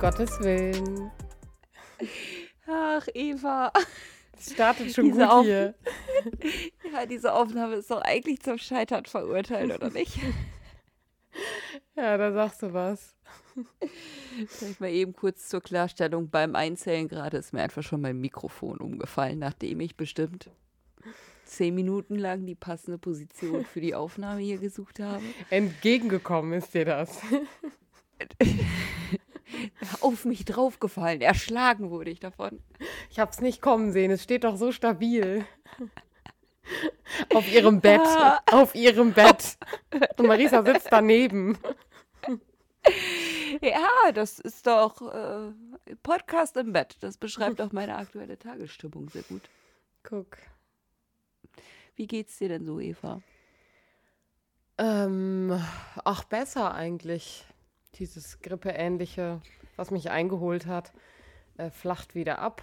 Gottes Willen. Ach, Eva. Es startet schon Diese gut Auf- hier. Ja, diese Aufnahme ist doch eigentlich zum Scheitern verurteilt, oder nicht? Ja, da sagst du was. Vielleicht mal eben kurz zur Klarstellung. Beim Einzählen gerade ist mir einfach schon mein Mikrofon umgefallen, nachdem ich bestimmt zehn Minuten lang die passende Position für die Aufnahme hier gesucht habe. Entgegengekommen ist dir das. Auf mich draufgefallen, erschlagen wurde ich davon. Ich hab's nicht kommen sehen. Es steht doch so stabil. Auf ihrem Bett. Ah. Auf ihrem Bett. Und Marisa sitzt daneben. Ja, das ist doch äh, Podcast im Bett. Das beschreibt auch meine aktuelle Tagesstimmung sehr gut. Guck. Wie geht's dir denn so, Eva? Ähm, ach, besser eigentlich. Dieses Grippeähnliche, was mich eingeholt hat, äh, flacht wieder ab.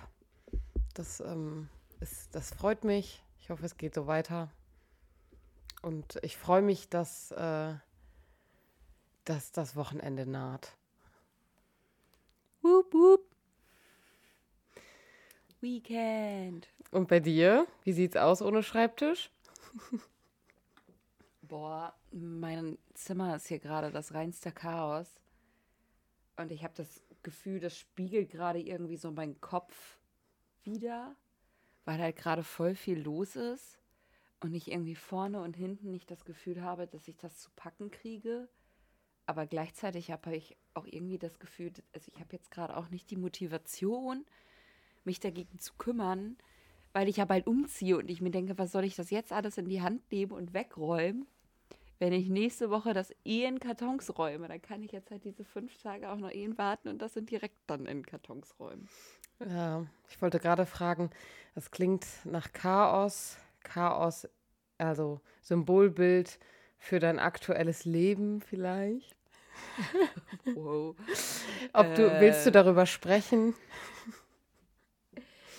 Das, ähm, ist, das freut mich. Ich hoffe, es geht so weiter. Und ich freue mich, dass, äh, dass das Wochenende naht. Wup, wup. Weekend. Und bei dir? Wie sieht's aus ohne Schreibtisch? Boah, mein Zimmer ist hier gerade das reinste Chaos. Und ich habe das Gefühl, das spiegelt gerade irgendwie so meinen Kopf wieder, weil halt gerade voll viel los ist und ich irgendwie vorne und hinten nicht das Gefühl habe, dass ich das zu packen kriege. Aber gleichzeitig habe ich auch irgendwie das Gefühl, also ich habe jetzt gerade auch nicht die Motivation, mich dagegen zu kümmern, weil ich ja bald umziehe und ich mir denke, was soll ich das jetzt alles in die Hand nehmen und wegräumen, wenn ich nächste Woche das eh in Kartons räume. Dann kann ich jetzt halt diese fünf Tage auch noch eh warten und das sind direkt dann in Kartons räumen. Ja, ich wollte gerade fragen, das klingt nach Chaos. Chaos, also Symbolbild für dein aktuelles Leben vielleicht. Wow. Ob du, willst du Äh. darüber sprechen?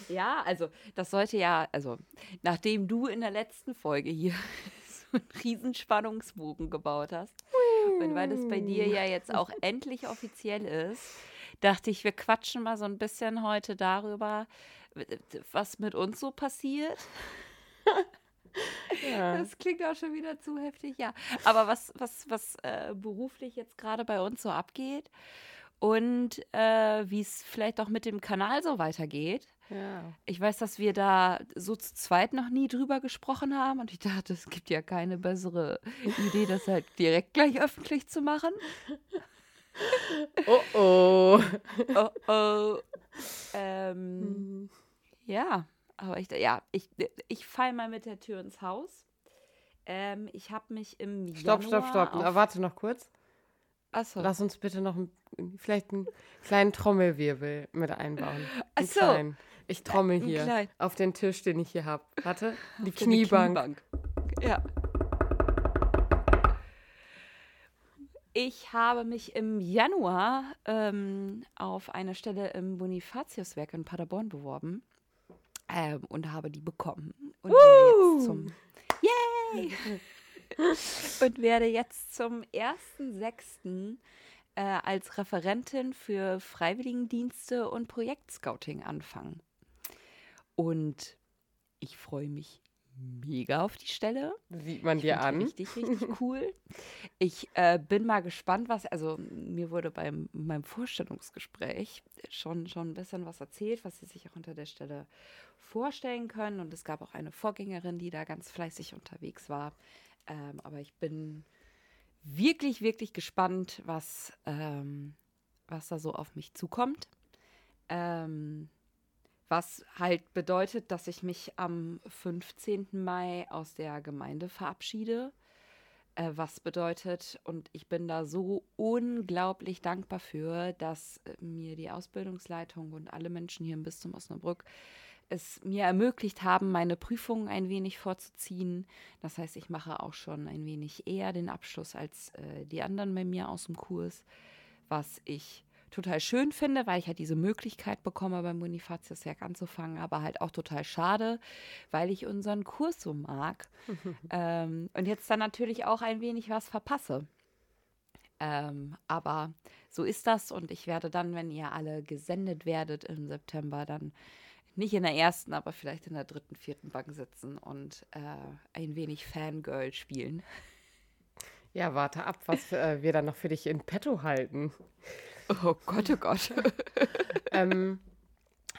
Ja, also das sollte ja, also nachdem du in der letzten Folge hier so einen riesen Spannungsbogen gebaut hast und weil das bei dir ja jetzt auch endlich offiziell ist, dachte ich, wir quatschen mal so ein bisschen heute darüber, was mit uns so passiert. Ja. Das klingt auch schon wieder zu heftig, ja. Aber was, was, was äh, beruflich jetzt gerade bei uns so abgeht und äh, wie es vielleicht auch mit dem Kanal so weitergeht. Ja. Ich weiß, dass wir da so zu zweit noch nie drüber gesprochen haben und ich dachte, es gibt ja keine bessere Idee, das halt direkt gleich öffentlich zu machen. Oh oh. Oh oh. Ähm, ja, aber ich, ja, ich, ich fall mal mit der Tür ins Haus. Ähm, ich habe mich im Stopp, stopp, Januar stopp. Na, warte noch kurz. Achso. Lass uns bitte noch ein, vielleicht einen kleinen Trommelwirbel mit einbauen. Ach Einen so. kleinen. Ich trommel hier kleinen. auf den Tisch, den ich hier habe. Warte, die eine Kniebank. Ja. Ich habe mich im Januar ähm, auf eine Stelle im Bonifatiuswerk in Paderborn beworben ähm, und habe die bekommen. Und werde jetzt zum Yay! und werde jetzt zum 1.6. Äh, als Referentin für Freiwilligendienste und Projektscouting anfangen. Und ich freue mich mega auf die Stelle. Sieht man Ich dir an. Richtig, richtig cool. Ich äh, bin mal gespannt, was, also mir wurde beim meinem Vorstellungsgespräch schon, schon ein bisschen was erzählt, was sie sich auch unter der Stelle vorstellen können. Und es gab auch eine Vorgängerin, die da ganz fleißig unterwegs war. Ähm, aber ich bin wirklich, wirklich gespannt, was, ähm, was da so auf mich zukommt. Ähm, was halt bedeutet, dass ich mich am 15. Mai aus der Gemeinde verabschiede. Äh, was bedeutet, und ich bin da so unglaublich dankbar für, dass äh, mir die Ausbildungsleitung und alle Menschen hier im Bistum Osnabrück es mir ermöglicht haben, meine Prüfungen ein wenig vorzuziehen. Das heißt, ich mache auch schon ein wenig eher den Abschluss als äh, die anderen bei mir aus dem Kurs, was ich total schön finde, weil ich halt diese Möglichkeit bekomme, beim Bonifatiuswerk anzufangen, aber halt auch total schade, weil ich unseren Kurs so mag ähm, und jetzt dann natürlich auch ein wenig was verpasse. Ähm, aber so ist das und ich werde dann, wenn ihr alle gesendet werdet im September, dann nicht in der ersten, aber vielleicht in der dritten, vierten Bank sitzen und äh, ein wenig Fangirl spielen. Ja, warte ab, was äh, wir dann noch für dich in petto halten. Oh Gott, oh Gott. ähm,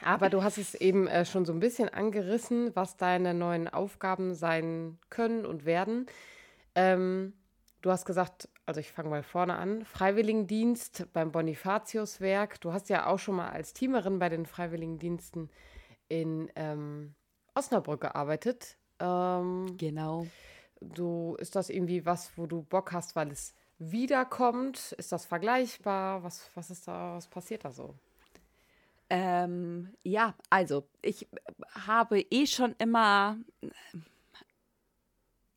aber du hast es eben äh, schon so ein bisschen angerissen, was deine neuen Aufgaben sein können und werden. Ähm, du hast gesagt, also ich fange mal vorne an, Freiwilligendienst beim Bonifatiuswerk. Du hast ja auch schon mal als Teamerin bei den Freiwilligendiensten in ähm, Osnabrück gearbeitet. Ähm, genau. Du, ist das irgendwie was, wo du Bock hast, weil es wiederkommt? Ist das vergleichbar? Was, was ist da, was passiert da so? Ähm, ja, also ich habe eh schon immer äh,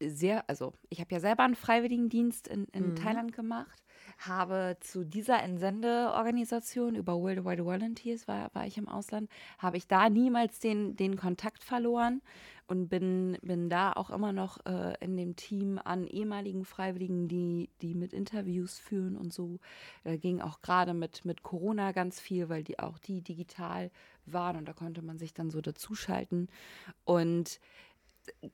sehr, also ich habe ja selber einen Freiwilligendienst in, in mhm. Thailand gemacht habe zu dieser Entsendeorganisation über World Wide Volunteers, war, war ich im Ausland, habe ich da niemals den, den Kontakt verloren und bin, bin da auch immer noch äh, in dem Team an ehemaligen Freiwilligen, die, die mit Interviews führen und so. Da ging auch gerade mit, mit Corona ganz viel, weil die auch die digital waren und da konnte man sich dann so dazuschalten. Und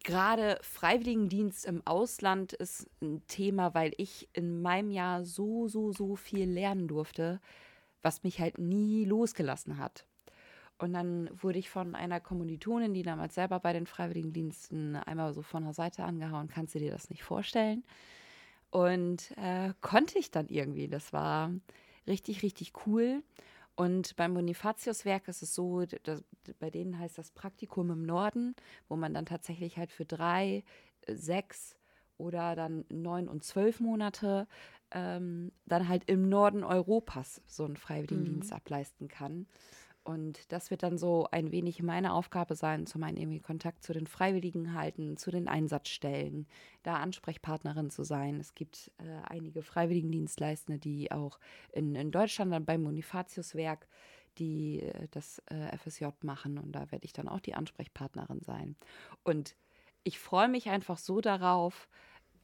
gerade Freiwilligendienst im Ausland ist ein Thema, weil ich in meinem Jahr so, so, so viel lernen durfte, was mich halt nie losgelassen hat. Und dann wurde ich von einer Kommilitonin, die damals selber bei den Freiwilligendiensten einmal so von der Seite angehauen, kannst du dir das nicht vorstellen? Und äh, konnte ich dann irgendwie. Das war richtig, richtig cool. Und beim Bonifatiuswerk ist es so, dass, bei denen heißt das Praktikum im Norden, wo man dann tatsächlich halt für drei, äh, sechs oder dann neun und zwölf Monate ähm, dann halt im Norden Europas so einen Freiwilligendienst mhm. ableisten kann. Und das wird dann so ein wenig meine Aufgabe sein, zum einen irgendwie Kontakt zu den Freiwilligen halten, zu den Einsatzstellen, da Ansprechpartnerin zu sein. Es gibt äh, einige Freiwilligendienstleistende, die auch in, in Deutschland dann beim Bonifatiuswerk die äh, das äh, FSJ machen und da werde ich dann auch die Ansprechpartnerin sein. Und ich freue mich einfach so darauf,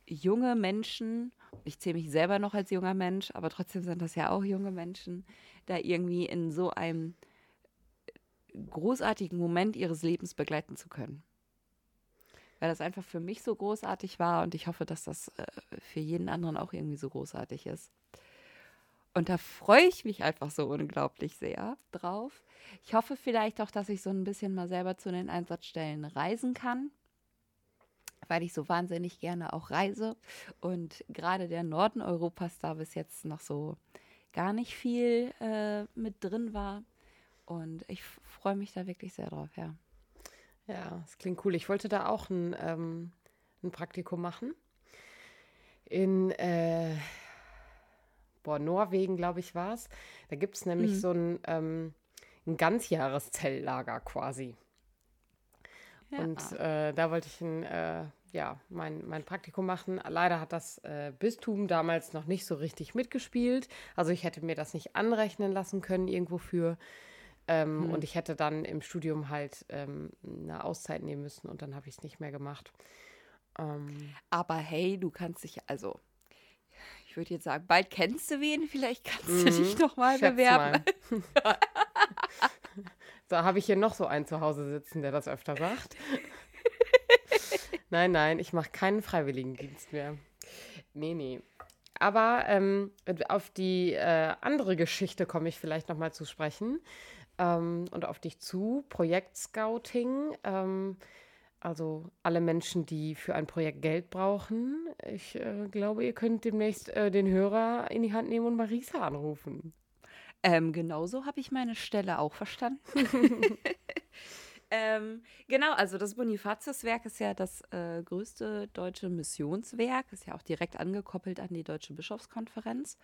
junge Menschen, ich zähle mich selber noch als junger Mensch, aber trotzdem sind das ja auch junge Menschen, da irgendwie in so einem großartigen Moment ihres Lebens begleiten zu können. Weil das einfach für mich so großartig war und ich hoffe, dass das äh, für jeden anderen auch irgendwie so großartig ist. Und da freue ich mich einfach so unglaublich sehr drauf. Ich hoffe vielleicht auch, dass ich so ein bisschen mal selber zu den Einsatzstellen reisen kann, weil ich so wahnsinnig gerne auch reise. Und gerade der Norden Europas da bis jetzt noch so gar nicht viel äh, mit drin war. Und ich freue mich da wirklich sehr drauf, ja. Ja, das klingt cool. Ich wollte da auch ein, ähm, ein Praktikum machen. In äh, boah, Norwegen, glaube ich, war es. Da gibt es nämlich mhm. so ein, ähm, ein Ganzjahreszelllager quasi. Ja. Und äh, da wollte ich ein, äh, ja, mein, mein Praktikum machen. Leider hat das äh, Bistum damals noch nicht so richtig mitgespielt. Also ich hätte mir das nicht anrechnen lassen können irgendwo für. Ähm, hm. Und ich hätte dann im Studium halt ähm, eine Auszeit nehmen müssen und dann habe ich es nicht mehr gemacht. Ähm, Aber hey, du kannst dich also, ich würde jetzt sagen, bald kennst du wen, vielleicht kannst du dich noch mal bewerben. Mal. da habe ich hier noch so einen zu Hause sitzen, der das öfter sagt. nein, nein, ich mache keinen Freiwilligendienst mehr. Nee, nee. Aber ähm, auf die äh, andere Geschichte komme ich vielleicht noch mal zu sprechen ähm, und auf dich zu. Projektscouting. Ähm, also alle Menschen, die für ein Projekt Geld brauchen. Ich äh, glaube, ihr könnt demnächst äh, den Hörer in die Hand nehmen und Marisa anrufen. Ähm, genauso habe ich meine Stelle auch verstanden. ähm, genau, also das Bonifatiuswerk ist ja das äh, größte deutsche Missionswerk, ist ja auch direkt angekoppelt an die Deutsche Bischofskonferenz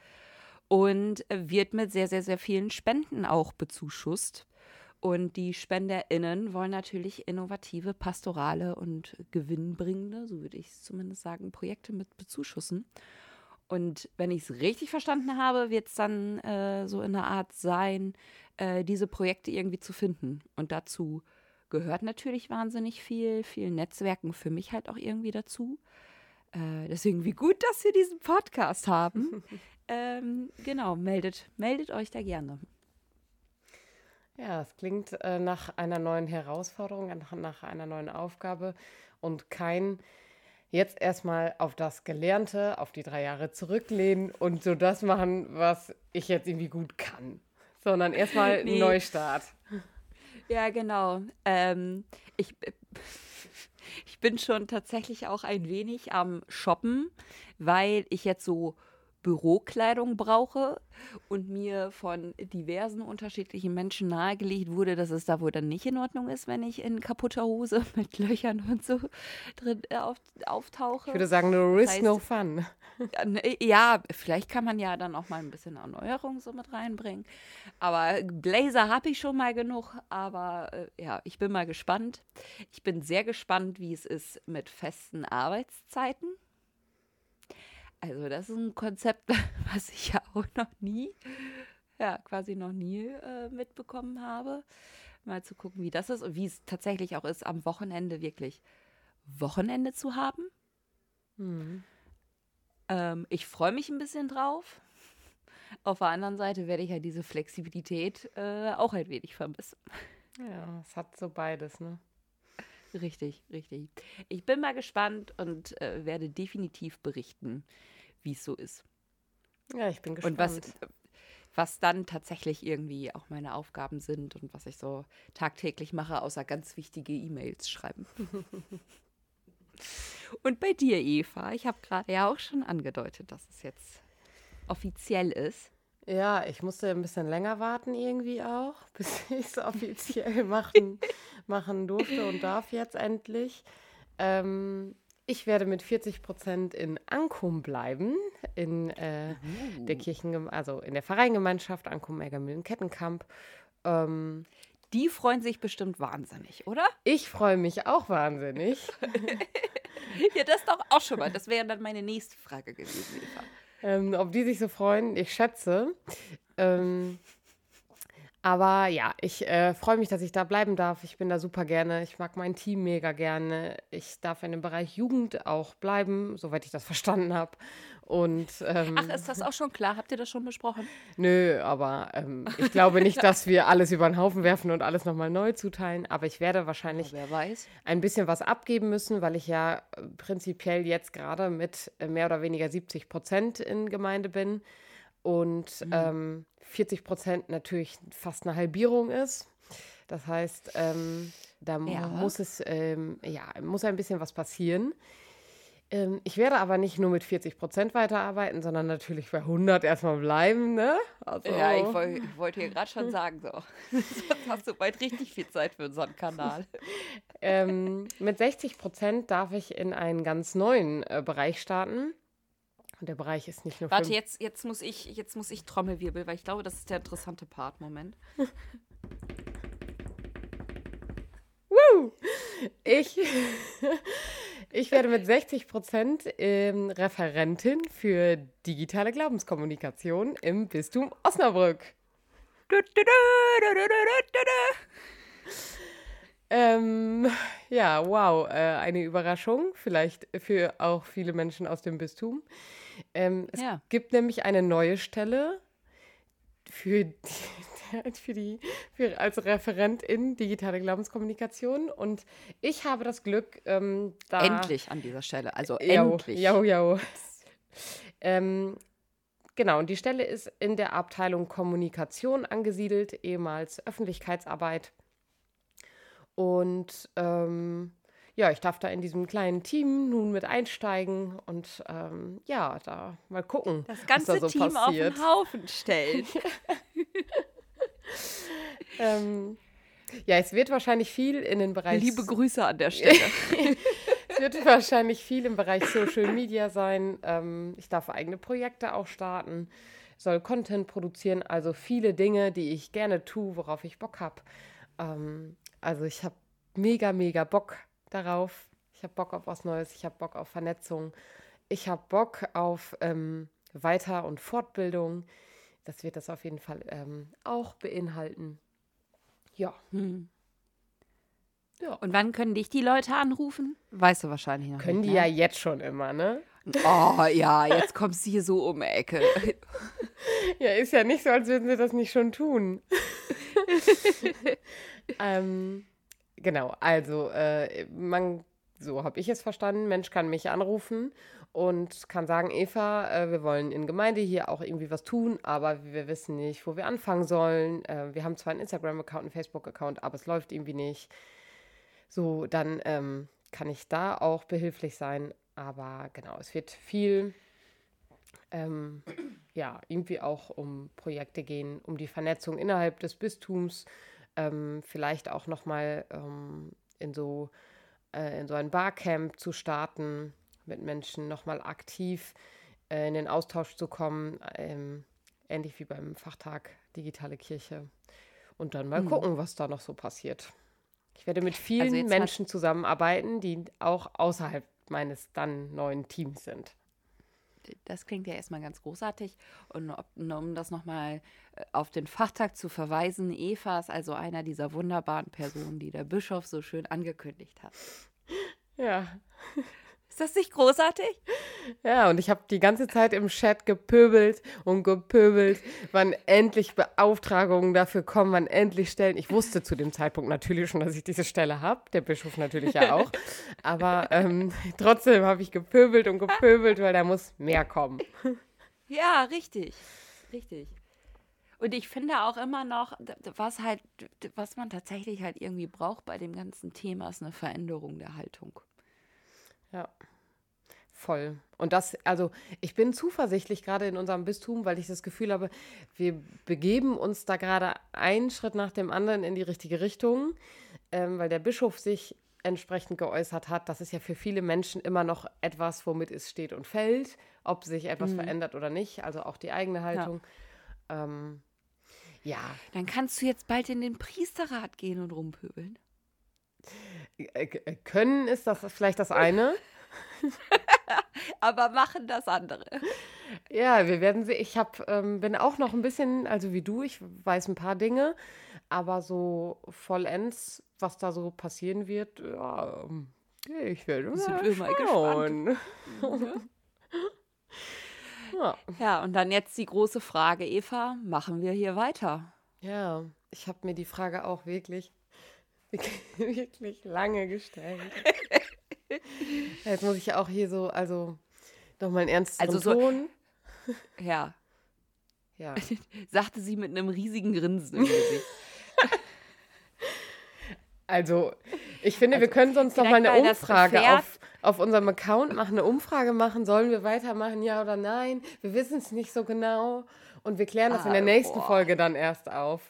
und wird mit sehr, sehr, sehr vielen Spenden auch bezuschusst. Und die SpenderInnen wollen natürlich innovative, pastorale und gewinnbringende, so würde ich es zumindest sagen, Projekte mit bezuschussen. Und wenn ich es richtig verstanden habe, wird es dann äh, so in der Art sein, äh, diese Projekte irgendwie zu finden. Und dazu gehört natürlich wahnsinnig viel, viel Netzwerken für mich halt auch irgendwie dazu. Äh, deswegen, wie gut, dass wir diesen Podcast haben. ähm, genau, meldet, meldet euch da gerne. Ja, es klingt äh, nach einer neuen Herausforderung, nach, nach einer neuen Aufgabe und kein jetzt erstmal auf das Gelernte, auf die drei Jahre zurücklehnen und so das machen, was ich jetzt irgendwie gut kann, sondern erstmal nee. Neustart. Ja, genau. Ähm, ich, ich bin schon tatsächlich auch ein wenig am Shoppen, weil ich jetzt so Bürokleidung brauche und mir von diversen unterschiedlichen Menschen nahegelegt wurde, dass es da wohl dann nicht in Ordnung ist, wenn ich in kaputter Hose mit Löchern und so drin äh, auf, auftauche. Ich würde sagen, no risk, das heißt, no fun. Ne, ja, vielleicht kann man ja dann auch mal ein bisschen Erneuerung so mit reinbringen. Aber Blazer habe ich schon mal genug, aber äh, ja, ich bin mal gespannt. Ich bin sehr gespannt, wie es ist mit festen Arbeitszeiten also das ist ein Konzept, was ich ja auch noch nie, ja, quasi noch nie äh, mitbekommen habe. Mal zu gucken, wie das ist und wie es tatsächlich auch ist, am Wochenende wirklich Wochenende zu haben. Mhm. Ähm, ich freue mich ein bisschen drauf. Auf der anderen Seite werde ich ja diese Flexibilität äh, auch ein wenig vermissen. Ja, es hat so beides, ne? Richtig, richtig. Ich bin mal gespannt und äh, werde definitiv berichten, wie es so ist. Ja, ich bin gespannt. Und was, was dann tatsächlich irgendwie auch meine Aufgaben sind und was ich so tagtäglich mache, außer ganz wichtige E-Mails schreiben. und bei dir, Eva, ich habe gerade ja auch schon angedeutet, dass es jetzt offiziell ist. Ja, ich musste ein bisschen länger warten irgendwie auch, bis ich es offiziell machen, machen durfte und darf jetzt endlich. Ähm, ich werde mit 40 Prozent in Ankum bleiben, in äh, uh. der Kirchen, also in der Vereingemeinschaft Ankum Eggermühlen Kettenkamp. Ähm, die freuen sich bestimmt wahnsinnig, oder? Ich freue mich auch wahnsinnig. ja, das doch auch schon mal. Das wäre dann meine nächste Frage gewesen, Eva. Ähm, ob die sich so freuen, ich schätze. Ähm, aber ja, ich äh, freue mich, dass ich da bleiben darf. Ich bin da super gerne. Ich mag mein Team mega gerne. Ich darf in dem Bereich Jugend auch bleiben, soweit ich das verstanden habe. Und, ähm, Ach, ist das auch schon klar? Habt ihr das schon besprochen? Nö, aber ähm, ich glaube nicht, dass wir alles über den Haufen werfen und alles nochmal neu zuteilen. Aber ich werde wahrscheinlich ein bisschen was abgeben müssen, weil ich ja äh, prinzipiell jetzt gerade mit äh, mehr oder weniger 70 Prozent in Gemeinde bin und mhm. ähm, 40 Prozent natürlich fast eine Halbierung ist. Das heißt, ähm, da ja. muss es ähm, ja muss ein bisschen was passieren. Ähm, ich werde aber nicht nur mit 40 Prozent weiterarbeiten, sondern natürlich bei 100 erstmal bleiben. Ne? Also, ja, ich, woll, ich wollte hier gerade schon sagen, so. Sonst hast du bald richtig viel Zeit für unseren Kanal. Ähm, mit 60 Prozent darf ich in einen ganz neuen äh, Bereich starten. Und der Bereich ist nicht nur. Warte, jetzt, jetzt, muss ich, jetzt muss ich Trommelwirbel, weil ich glaube, das ist der interessante Part. Moment. Woo! Ich, ich werde mit 60 Prozent ähm, Referentin für digitale Glaubenskommunikation im Bistum Osnabrück. Ähm, ja, wow, äh, eine Überraschung, vielleicht für auch viele Menschen aus dem Bistum. Ähm, es ja. gibt nämlich eine neue Stelle für die, für die für, als Referentin digitale Glaubenskommunikation und ich habe das Glück, ähm, da endlich an dieser Stelle, also jau, endlich. Ja, ja. Ähm, genau, und die Stelle ist in der Abteilung Kommunikation angesiedelt, ehemals Öffentlichkeitsarbeit. Und ähm, ja, ich darf da in diesem kleinen Team nun mit einsteigen und ähm, ja, da mal gucken. Das ganze was da so Team passiert. auf den Haufen stellen. ähm, ja, es wird wahrscheinlich viel in den Bereich. Liebe Grüße an der Stelle. es wird wahrscheinlich viel im Bereich Social Media sein. Ähm, ich darf eigene Projekte auch starten, soll Content produzieren, also viele Dinge, die ich gerne tue, worauf ich Bock habe. Ähm, also ich habe mega, mega Bock darauf. Ich habe Bock auf was Neues, ich habe Bock auf Vernetzung, ich habe Bock auf ähm, Weiter- und Fortbildung. Das wird das auf jeden Fall ähm, auch beinhalten. Ja. Hm. ja. Und wann können dich die Leute anrufen? Weißt du wahrscheinlich noch Können nicht, die ne? ja jetzt schon immer, ne? Oh ja, jetzt kommst du hier so um die Ecke. Ja, ist ja nicht so, als würden sie das nicht schon tun. ähm, genau, also äh, man, so habe ich es verstanden, Mensch kann mich anrufen und kann sagen, Eva, äh, wir wollen in Gemeinde hier auch irgendwie was tun, aber wir wissen nicht, wo wir anfangen sollen. Äh, wir haben zwar einen Instagram-Account, einen Facebook-Account, aber es läuft irgendwie nicht. So, dann ähm, kann ich da auch behilflich sein. Aber genau, es wird viel, ähm, ja, irgendwie auch um Projekte gehen, um die Vernetzung innerhalb des Bistums, ähm, vielleicht auch nochmal ähm, in so äh, in so ein Barcamp zu starten, mit Menschen nochmal aktiv äh, in den Austausch zu kommen, ähm, ähnlich wie beim Fachtag Digitale Kirche. Und dann mal mhm. gucken, was da noch so passiert. Ich werde mit vielen also Menschen zusammenarbeiten, die auch außerhalb meines dann neuen Teams sind. Das klingt ja erstmal ganz großartig. Und um das nochmal äh, auf den Fachtag zu verweisen, Eva ist also einer dieser wunderbaren Personen, die der Bischof so schön angekündigt hat. Ja. Ist das nicht großartig? Ja, und ich habe die ganze Zeit im Chat gepöbelt und gepöbelt, wann endlich Beauftragungen dafür kommen, wann endlich Stellen. Ich wusste zu dem Zeitpunkt natürlich schon, dass ich diese Stelle habe, der Bischof natürlich ja auch. Aber ähm, trotzdem habe ich gepöbelt und gepöbelt, weil da muss mehr kommen. Ja, richtig. Richtig. Und ich finde auch immer noch, was halt, was man tatsächlich halt irgendwie braucht bei dem ganzen Thema, ist eine Veränderung der Haltung. Ja. Voll. Und das, also ich bin zuversichtlich gerade in unserem Bistum, weil ich das Gefühl habe, wir begeben uns da gerade einen Schritt nach dem anderen in die richtige Richtung, ähm, weil der Bischof sich entsprechend geäußert hat. Das ist ja für viele Menschen immer noch etwas, womit es steht und fällt, ob sich etwas mhm. verändert oder nicht, also auch die eigene Haltung. Ja. Ähm, ja. Dann kannst du jetzt bald in den Priesterrat gehen und rumpöbeln. Äh, äh, können ist das vielleicht das eine. Aber machen das andere. Ja, wir werden sehen. Ich hab, ähm, bin auch noch ein bisschen, also wie du, ich weiß ein paar Dinge, aber so vollends, was da so passieren wird, ja, ich werde mal, mal schauen. gespannt. ja. ja, und dann jetzt die große Frage, Eva, machen wir hier weiter? Ja, ich habe mir die Frage auch wirklich wirklich lange gestellt. Jetzt muss ich auch hier so, also nochmal einen ernsten also so, Ton. Ja. Ja. Sagte sie mit einem riesigen Grinsen im Gesicht. Also, ich finde, also, wir können sonst noch mal eine Umfrage auf, auf unserem Account machen, eine Umfrage machen. Sollen wir weitermachen, ja oder nein? Wir wissen es nicht so genau. Und wir klären das ah, in der nächsten boah. Folge dann erst auf.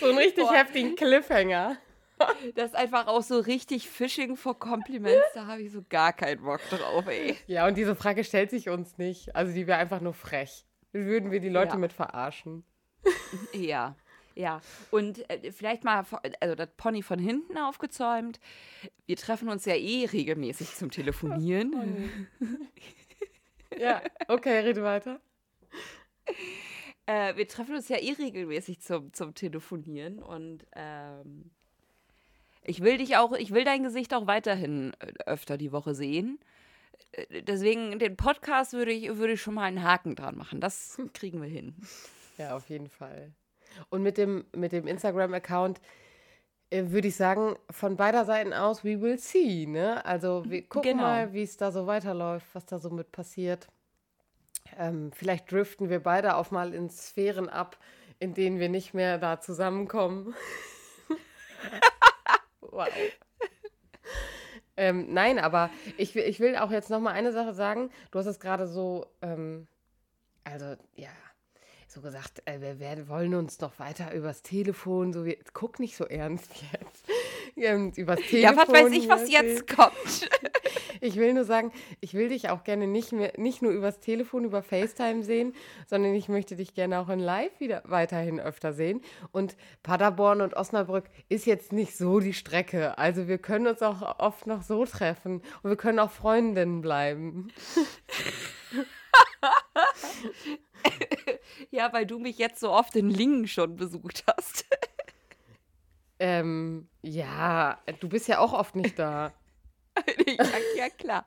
So einen richtig Boah. heftigen Cliffhanger. Das ist einfach auch so richtig Fishing for Compliments. Da habe ich so gar keinen Bock drauf, ey. Ja, und diese Frage stellt sich uns nicht. Also die wäre einfach nur frech. Würden wir die Leute ja. mit verarschen. Ja, ja. Und äh, vielleicht mal, also das Pony von hinten aufgezäumt. Wir treffen uns ja eh regelmäßig zum Telefonieren. ja, okay, rede weiter. Äh, wir treffen uns ja eh regelmäßig zum, zum Telefonieren und ähm, ich will dich auch, ich will dein Gesicht auch weiterhin äh, öfter die Woche sehen. Äh, deswegen, den Podcast würde ich, würde ich schon mal einen Haken dran machen. Das kriegen wir hin. Ja, auf jeden Fall. Und mit dem, mit dem Instagram-Account äh, würde ich sagen, von beider Seiten aus, we will see. Ne? Also wir gucken genau. mal, wie es da so weiterläuft, was da so mit passiert. Ähm, vielleicht driften wir beide auch mal in Sphären ab, in denen wir nicht mehr da zusammenkommen. wow. Ähm, nein, aber ich, ich will auch jetzt noch mal eine Sache sagen. Du hast es gerade so, ähm, also ja, so gesagt, äh, wir werden, wollen uns noch weiter übers Telefon, so wie, guck nicht so ernst jetzt. Übers Telefon. Ja, was weiß ich, was jetzt kommt. Ich will nur sagen, ich will dich auch gerne nicht mehr, nicht nur übers Telefon, über FaceTime sehen, sondern ich möchte dich gerne auch in Live wieder weiterhin öfter sehen. Und Paderborn und Osnabrück ist jetzt nicht so die Strecke. Also wir können uns auch oft noch so treffen und wir können auch Freundinnen bleiben. ja, weil du mich jetzt so oft in Lingen schon besucht hast. Ähm, ja, du bist ja auch oft nicht da. ja, ja, klar.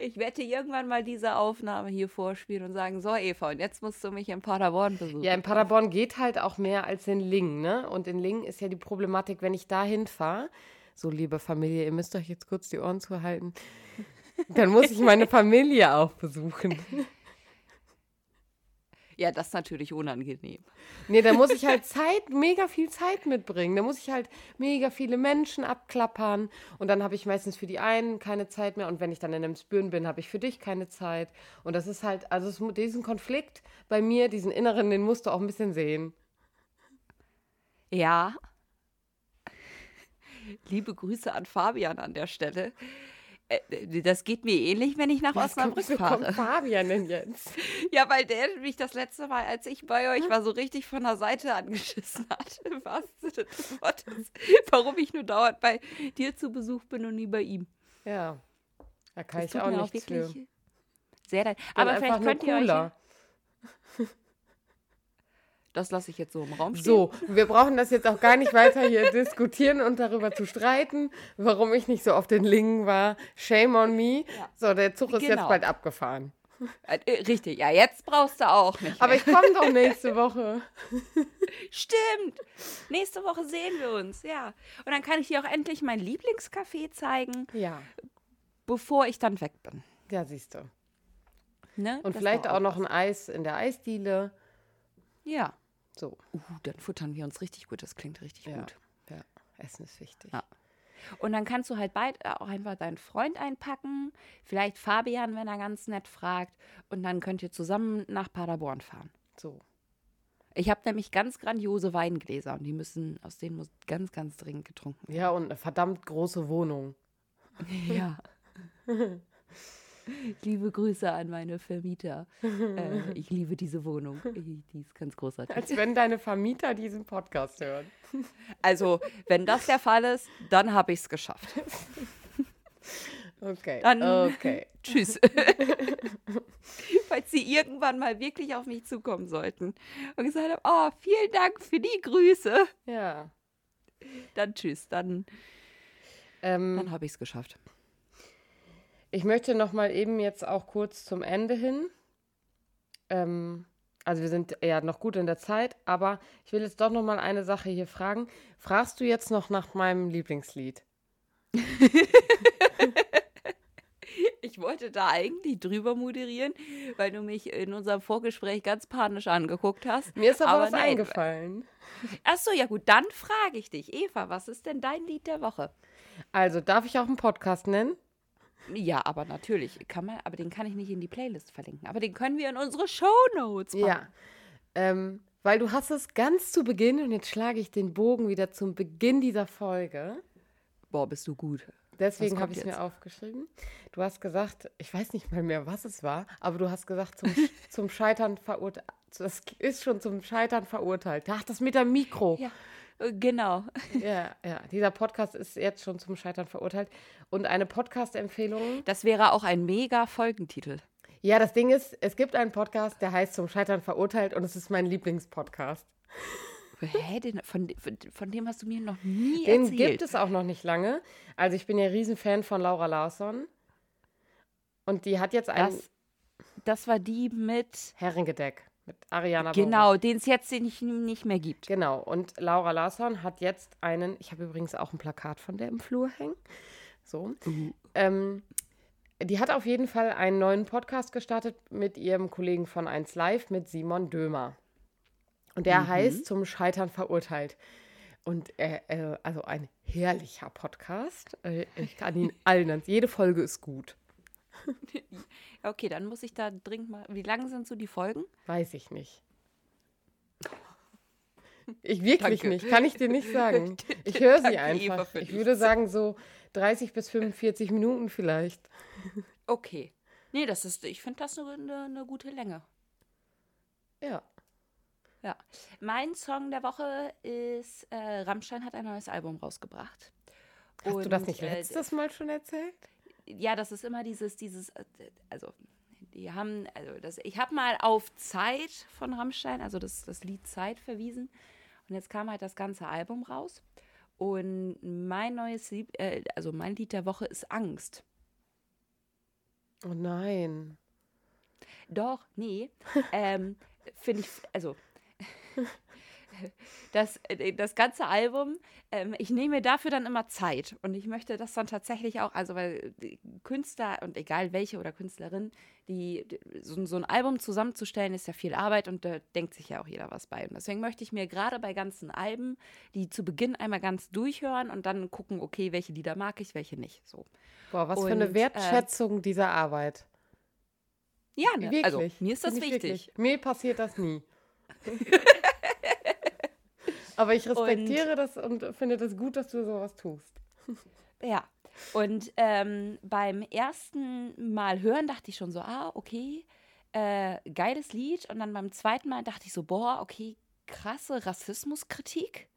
Ich werde irgendwann mal diese Aufnahme hier vorspielen und sagen, so Eva, und jetzt musst du mich in Paderborn besuchen. Ja, in Paderborn geht halt auch mehr als in Lingen, ne? Und in Lingen ist ja die Problematik, wenn ich da hinfahre, so liebe Familie, ihr müsst euch jetzt kurz die Ohren zuhalten, dann muss ich meine Familie auch besuchen. Ja, das ist natürlich unangenehm. Nee, da muss ich halt Zeit, mega viel Zeit mitbringen. Da muss ich halt mega viele Menschen abklappern. Und dann habe ich meistens für die einen keine Zeit mehr. Und wenn ich dann in einem Spüren bin, habe ich für dich keine Zeit. Und das ist halt, also es, diesen Konflikt bei mir, diesen inneren, den musst du auch ein bisschen sehen. Ja. Liebe Grüße an Fabian an der Stelle. Äh, das geht mir ähnlich, wenn ich nach Was Osnabrück kommt, fahre. Kommt Fabian denn jetzt? Ja, weil der mich das letzte Mal, als ich bei euch war, so richtig von der Seite angeschissen hat. Im wahrsten Sinne des Wortes. Warum ich nur dauernd bei dir zu Besuch bin und nie bei ihm. Ja. Da kann das ich auch nicht wirklich für. Sehr leid. Aber vielleicht könnt ihr euch das lasse ich jetzt so im Raum stehen. So, wir brauchen das jetzt auch gar nicht weiter hier diskutieren und darüber zu streiten, warum ich nicht so auf den Lingen war. Shame on me. Ja. So, der Zug ist genau. jetzt bald abgefahren. Äh, äh, richtig, ja, jetzt brauchst du auch nicht. Aber ich komme doch nächste Woche. Stimmt. Nächste Woche sehen wir uns, ja. Und dann kann ich dir auch endlich mein Lieblingscafé zeigen. Ja. Bevor ich dann weg bin. Ja, siehst du. Ne? Und das vielleicht auch, auch noch ein Eis in der Eisdiele. Ja. So. Uh, dann futtern wir uns richtig gut. Das klingt richtig ja. gut. Ja, Essen ist wichtig. Ja. Und dann kannst du halt bald äh, auch einfach deinen Freund einpacken, vielleicht Fabian, wenn er ganz nett fragt, und dann könnt ihr zusammen nach Paderborn fahren. So. Ich habe nämlich ganz grandiose Weingläser und die müssen, aus denen muss ganz, ganz dringend getrunken werden. Ja, und eine verdammt große Wohnung. ja. Liebe Grüße an meine Vermieter. Äh, ich liebe diese Wohnung. Die ist ganz großartig. Als wenn deine Vermieter diesen Podcast hören. Also, wenn das der Fall ist, dann habe ich es geschafft. Okay. Dann okay. tschüss. Falls sie irgendwann mal wirklich auf mich zukommen sollten und gesagt haben, oh, vielen Dank für die Grüße. Ja. Dann tschüss. Dann, ähm, dann habe ich es geschafft. Ich möchte noch mal eben jetzt auch kurz zum Ende hin. Ähm, also wir sind ja noch gut in der Zeit, aber ich will jetzt doch noch mal eine Sache hier fragen. Fragst du jetzt noch nach meinem Lieblingslied? ich wollte da eigentlich drüber moderieren, weil du mich in unserem Vorgespräch ganz panisch angeguckt hast. Mir ist aber, aber was nein. eingefallen. Achso, ja gut, dann frage ich dich. Eva, was ist denn dein Lied der Woche? Also, darf ich auch einen Podcast nennen? Ja, aber natürlich kann man, aber den kann ich nicht in die Playlist verlinken. Aber den können wir in unsere Show Notes machen. Ja, ähm, weil du hast es ganz zu Beginn und jetzt schlage ich den Bogen wieder zum Beginn dieser Folge. Boah, bist du gut. Deswegen habe ich es mir aufgeschrieben. Du hast gesagt, ich weiß nicht mal mehr, was es war, aber du hast gesagt, zum, zum Scheitern verurteilt. Das ist schon zum Scheitern verurteilt. Ach, das mit dem Mikro. Ja. Äh, genau. Ja, ja. Dieser Podcast ist jetzt schon zum Scheitern verurteilt. Und eine Podcast-Empfehlung. Das wäre auch ein mega Folgentitel. Ja, das Ding ist, es gibt einen Podcast, der heißt Zum Scheitern verurteilt und es ist mein Lieblingspodcast. Hä, den, von, von, dem hast du mir noch nie den erzählt. Den gibt es auch noch nicht lange. Also ich bin ja Riesenfan von Laura Larsson. Und die hat jetzt einen... Das, das war die mit... Herrengedeck mit Ariana Genau, den es jetzt nicht, nicht mehr gibt. Genau, und Laura Larsson hat jetzt einen, ich habe übrigens auch ein Plakat von der im Flur hängen. So. Mhm. Ähm, die hat auf jeden Fall einen neuen Podcast gestartet mit ihrem Kollegen von 1 Live, mit Simon Dömer. Und der mhm. heißt Zum Scheitern verurteilt. Und äh, äh, also ein herrlicher Podcast. Äh, ich kann ihn allen, jede Folge ist gut. okay, dann muss ich da dringend mal. Wie lang sind so die Folgen? Weiß ich nicht. Ich wirklich Danke. nicht, kann ich dir nicht sagen. Ich höre sie einfach. Ich würde sagen so 30 bis 45 Minuten vielleicht. Okay. Nee, das ist, ich finde das eine, eine gute Länge. Ja. Ja. Mein Song der Woche ist, äh, Rammstein hat ein neues Album rausgebracht. Hast Und, du das nicht äh, letztes äh, Mal schon erzählt? Ja, das ist immer dieses, dieses, äh, also die haben, also das, ich habe mal auf Zeit von Rammstein, also das, das Lied Zeit verwiesen. Und jetzt kam halt das ganze Album raus. Und mein neues Lied, äh, also mein Lied der Woche ist Angst. Oh nein. Doch, nee. ähm, Finde ich, also das, äh, das ganze Album, ähm, ich nehme mir dafür dann immer Zeit. Und ich möchte das dann tatsächlich auch, also weil Künstler und egal welche oder Künstlerin, die, so, so, ein Album zusammenzustellen, ist ja viel Arbeit und da denkt sich ja auch jeder was bei. Und deswegen möchte ich mir gerade bei ganzen Alben die zu Beginn einmal ganz durchhören und dann gucken, okay, welche Lieder mag ich, welche nicht. So. Boah, was und, für eine äh, Wertschätzung äh, dieser Arbeit. Ja, ne? Wirklich. also mir ist das wichtig. Wirklich. Mir passiert das nie. Aber ich respektiere und, das und finde das gut, dass du sowas tust. Ja. Und ähm, beim ersten Mal hören dachte ich schon so, ah, okay, äh, geiles Lied. Und dann beim zweiten Mal dachte ich so, boah, okay, krasse Rassismuskritik.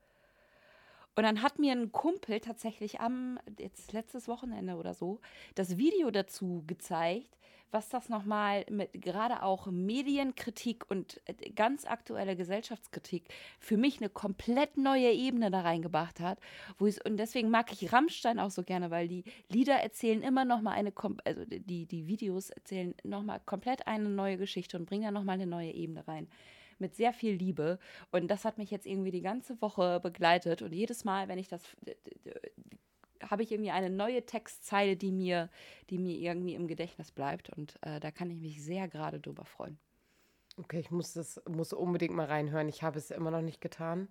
Und dann hat mir ein Kumpel tatsächlich am, jetzt letztes Wochenende oder so, das Video dazu gezeigt, was das nochmal mit gerade auch Medienkritik und äh, ganz aktuelle Gesellschaftskritik für mich eine komplett neue Ebene da reingebracht hat. Wo und deswegen mag ich Rammstein auch so gerne, weil die Lieder erzählen immer nochmal eine, also die, die Videos erzählen nochmal komplett eine neue Geschichte und bringen da nochmal eine neue Ebene rein mit sehr viel Liebe. Und das hat mich jetzt irgendwie die ganze Woche begleitet. Und jedes Mal, wenn ich das habe ich irgendwie eine neue Textzeile, die mir, die mir irgendwie im Gedächtnis bleibt. Und äh, da kann ich mich sehr gerade drüber freuen. Okay, ich muss das muss unbedingt mal reinhören. Ich habe es immer noch nicht getan.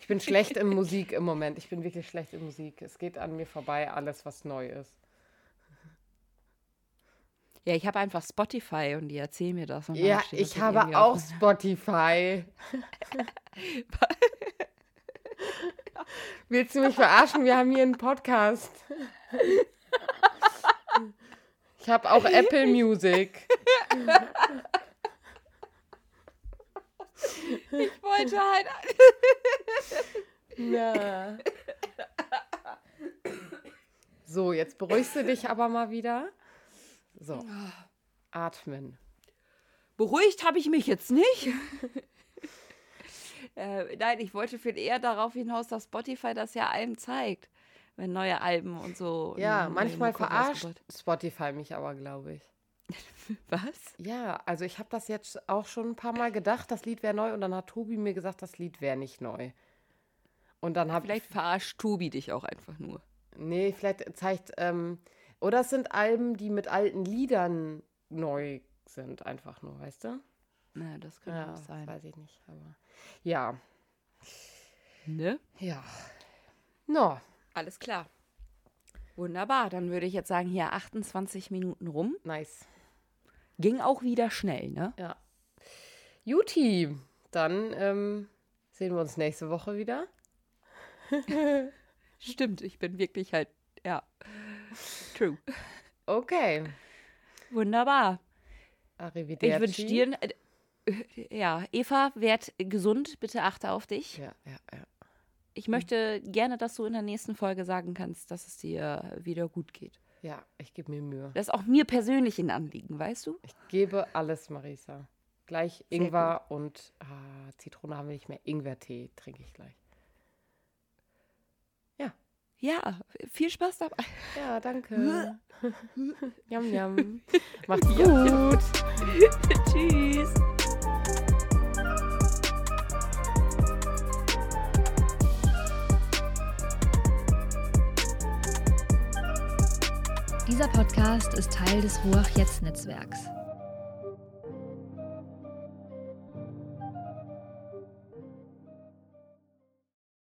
Ich bin schlecht in Musik im Moment. Ich bin wirklich schlecht in Musik. Es geht an mir vorbei, alles, was neu ist. Ja, ich habe einfach Spotify und die erzählen mir das. ja, ich habe auch Spotify. Willst du mich verarschen? Wir haben hier einen Podcast. Ich habe auch Apple Music. Ich wollte halt. Na. So, jetzt beruhigst du dich aber mal wieder. So. Atmen. Beruhigt habe ich mich jetzt nicht. Äh, nein, ich wollte viel eher darauf hinaus, dass Spotify das ja allen zeigt, wenn neue Alben und so. Ja, manchmal verarscht Spotify mich aber, glaube ich. Was? Ja, also ich habe das jetzt auch schon ein paar Mal gedacht, das Lied wäre neu und dann hat Tobi mir gesagt, das Lied wäre nicht neu. Und dann habe Vielleicht verarscht Tobi dich auch einfach nur. Nee, vielleicht zeigt. Ähm, oder es sind Alben, die mit alten Liedern neu sind, einfach nur, weißt du? Na, das könnte ja, auch sein. Weiß ich nicht, aber ja. Ne? Ja. No. Alles klar. Wunderbar. Dann würde ich jetzt sagen, hier 28 Minuten rum. Nice. Ging auch wieder schnell, ne? Ja. Juti, dann ähm, sehen wir uns nächste Woche wieder. Stimmt, ich bin wirklich halt, ja. True. Okay. Wunderbar. Arrivederci. Ich wünsche dir, ja, Eva, werd gesund, bitte achte auf dich. Ja, ja, ja. Ich möchte gerne, dass du in der nächsten Folge sagen kannst, dass es dir wieder gut geht. Ja, ich gebe mir Mühe. Das ist auch mir persönlich ein Anliegen, weißt du? Ich gebe alles, Marisa. Gleich Ingwer und ah, Zitrone haben wir nicht mehr. Ingwertee trinke ich gleich. Ja. Viel Spaß dabei. Ja, danke. yum, yum. Macht's gut. Tschüss. Dieser Podcast ist Teil des Ruach Jetzt Netzwerks.